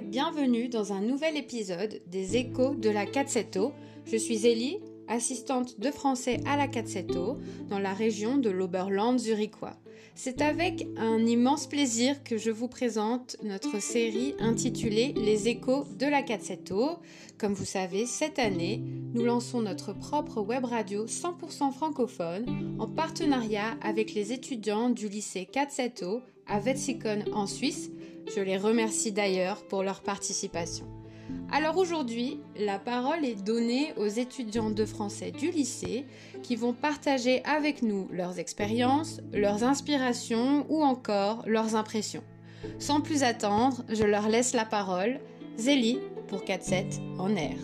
bienvenue dans un nouvel épisode des Échos de la 4-7 Je suis Ellie, assistante de français à la 4-7 dans la région de l'Oberland zurichois. C'est avec un immense plaisir que je vous présente notre série intitulée Les échos de la 4 Comme vous savez, cette année, nous lançons notre propre web radio 100% francophone en partenariat avec les étudiants du lycée 4 à Wetzikon en Suisse. Je les remercie d'ailleurs pour leur participation. Alors aujourd'hui, la parole est donnée aux étudiants de français du lycée qui vont partager avec nous leurs expériences, leurs inspirations ou encore leurs impressions. Sans plus attendre, je leur laisse la parole. Zélie pour 4-7 en air.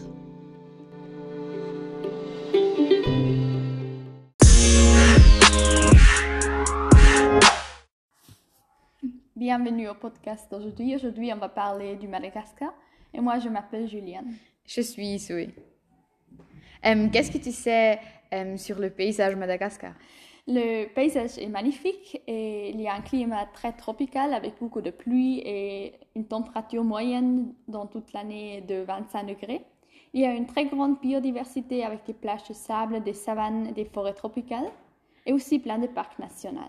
Bienvenue au podcast d'aujourd'hui. Aujourd'hui, on va parler du Madagascar. Et moi, je m'appelle Juliane. Je suis Zoé. Euh, Qu'est-ce que tu sais euh, sur le paysage Madagascar? Le paysage est magnifique et il y a un climat très tropical avec beaucoup de pluie et une température moyenne dans toute l'année de 25 degrés. Il y a une très grande biodiversité avec des plages de sable, des savanes, des forêts tropicales et aussi plein de parcs nationaux.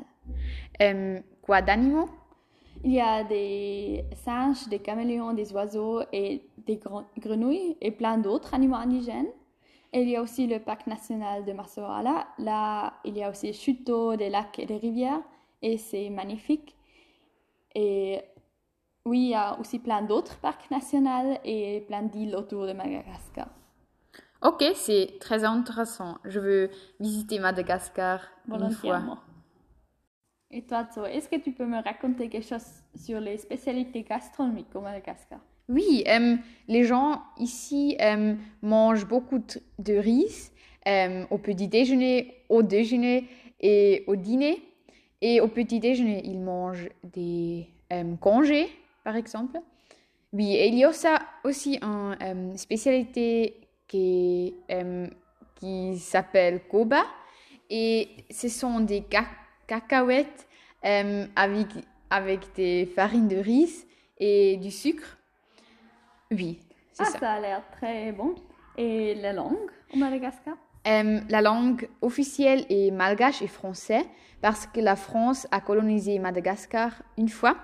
euh, Quoi d'animaux? Il y a des singes, des caméléons, des oiseaux et des gren- grenouilles et plein d'autres animaux indigènes. Et il y a aussi le parc national de Massoala. Là, il y a aussi des chutes d'eau, des lacs et des rivières. Et c'est magnifique. Et oui, il y a aussi plein d'autres parcs nationaux et plein d'îles autour de Madagascar. Ok, c'est très intéressant. Je veux visiter Madagascar une fois. Et toi, est-ce que tu peux me raconter quelque chose sur les spécialités gastronomiques au Madagascar? Oui, euh, les gens ici euh, mangent beaucoup de, riz euh, au petit déjeuner, au déjeuner et au dîner. Et au petit déjeuner, ils mangent des congés, par exemple. Oui, et il y a aussi, une spécialité qui, qui s'appelle Koba. Et ce sont des ca- cacahuètes euh, avec, avec des farines de riz et du sucre. Oui, c'est Ah, ça. ça a l'air très bon. Et la langue au Madagascar? Euh, la langue officielle est malgache et français parce que la France a colonisé Madagascar une fois.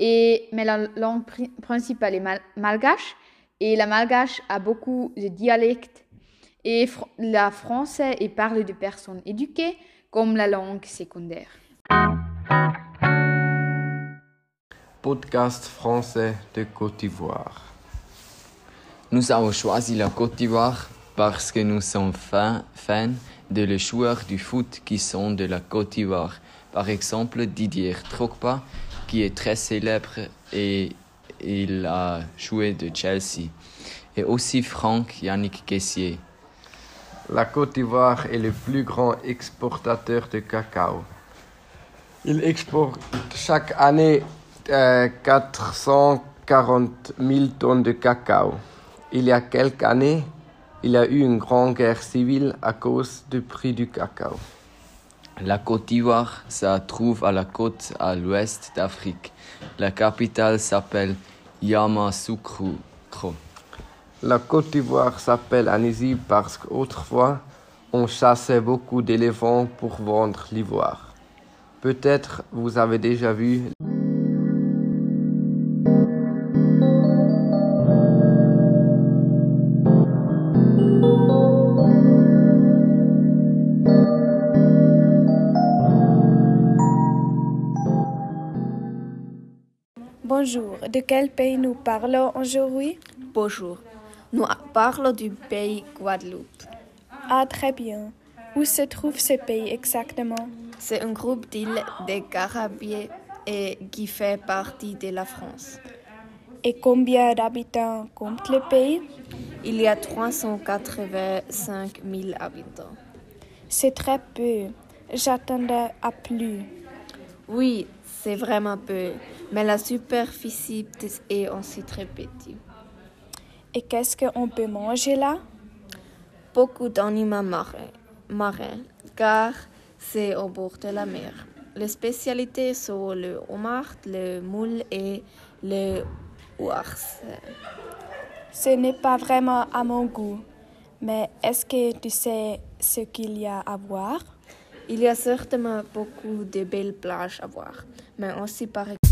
Et, mais la langue pri- principale est mal- malgache et la malgache a beaucoup de dialectes. Et fr- la français est parlé de personnes éduquées comme la langue secondaire. Podcast français de Côte d'Ivoire. Nous avons choisi la Côte d'Ivoire parce que nous sommes fans, fans de les joueurs du foot qui sont de la Côte d'Ivoire. Par exemple, Didier Drogba, qui est très célèbre et il a joué de Chelsea. Et aussi Franck Yannick Kessier. La Côte d'Ivoire est le plus grand exportateur de cacao. Il exporte chaque année euh, 440 000 tonnes de cacao. Il y a quelques années, il y a eu une grande guerre civile à cause du prix du cacao. La Côte d'Ivoire se trouve à la côte à l'ouest d'Afrique. La capitale s'appelle Yamoussoukro. La Côte d'Ivoire s'appelle Annecy parce qu'autrefois, on chassait beaucoup d'éléphants pour vendre l'ivoire. Peut-être vous avez déjà vu Bonjour, de quel pays nous parlons aujourd'hui? Bonjour, nous parlons du pays Guadeloupe. Ah, très bien. Où se trouve ce pays exactement? C'est un groupe d'îles des Caraïbes et qui fait partie de la France. Et combien d'habitants compte le pays? Il y a 385 000 habitants. C'est très peu. J'attendais à plus. Oui, c'est vraiment peu, mais la superficie est aussi très petite. Et qu'est-ce qu'on peut manger là? Beaucoup d'animaux marins, marins, car c'est au bord de la mer. Les spécialités sont le homard, le moule et le ours. Ce n'est pas vraiment à mon goût. Mais est-ce que tu sais ce qu'il y a à voir? Il y a certainement beaucoup de belles plages à voir, mais aussi par exemple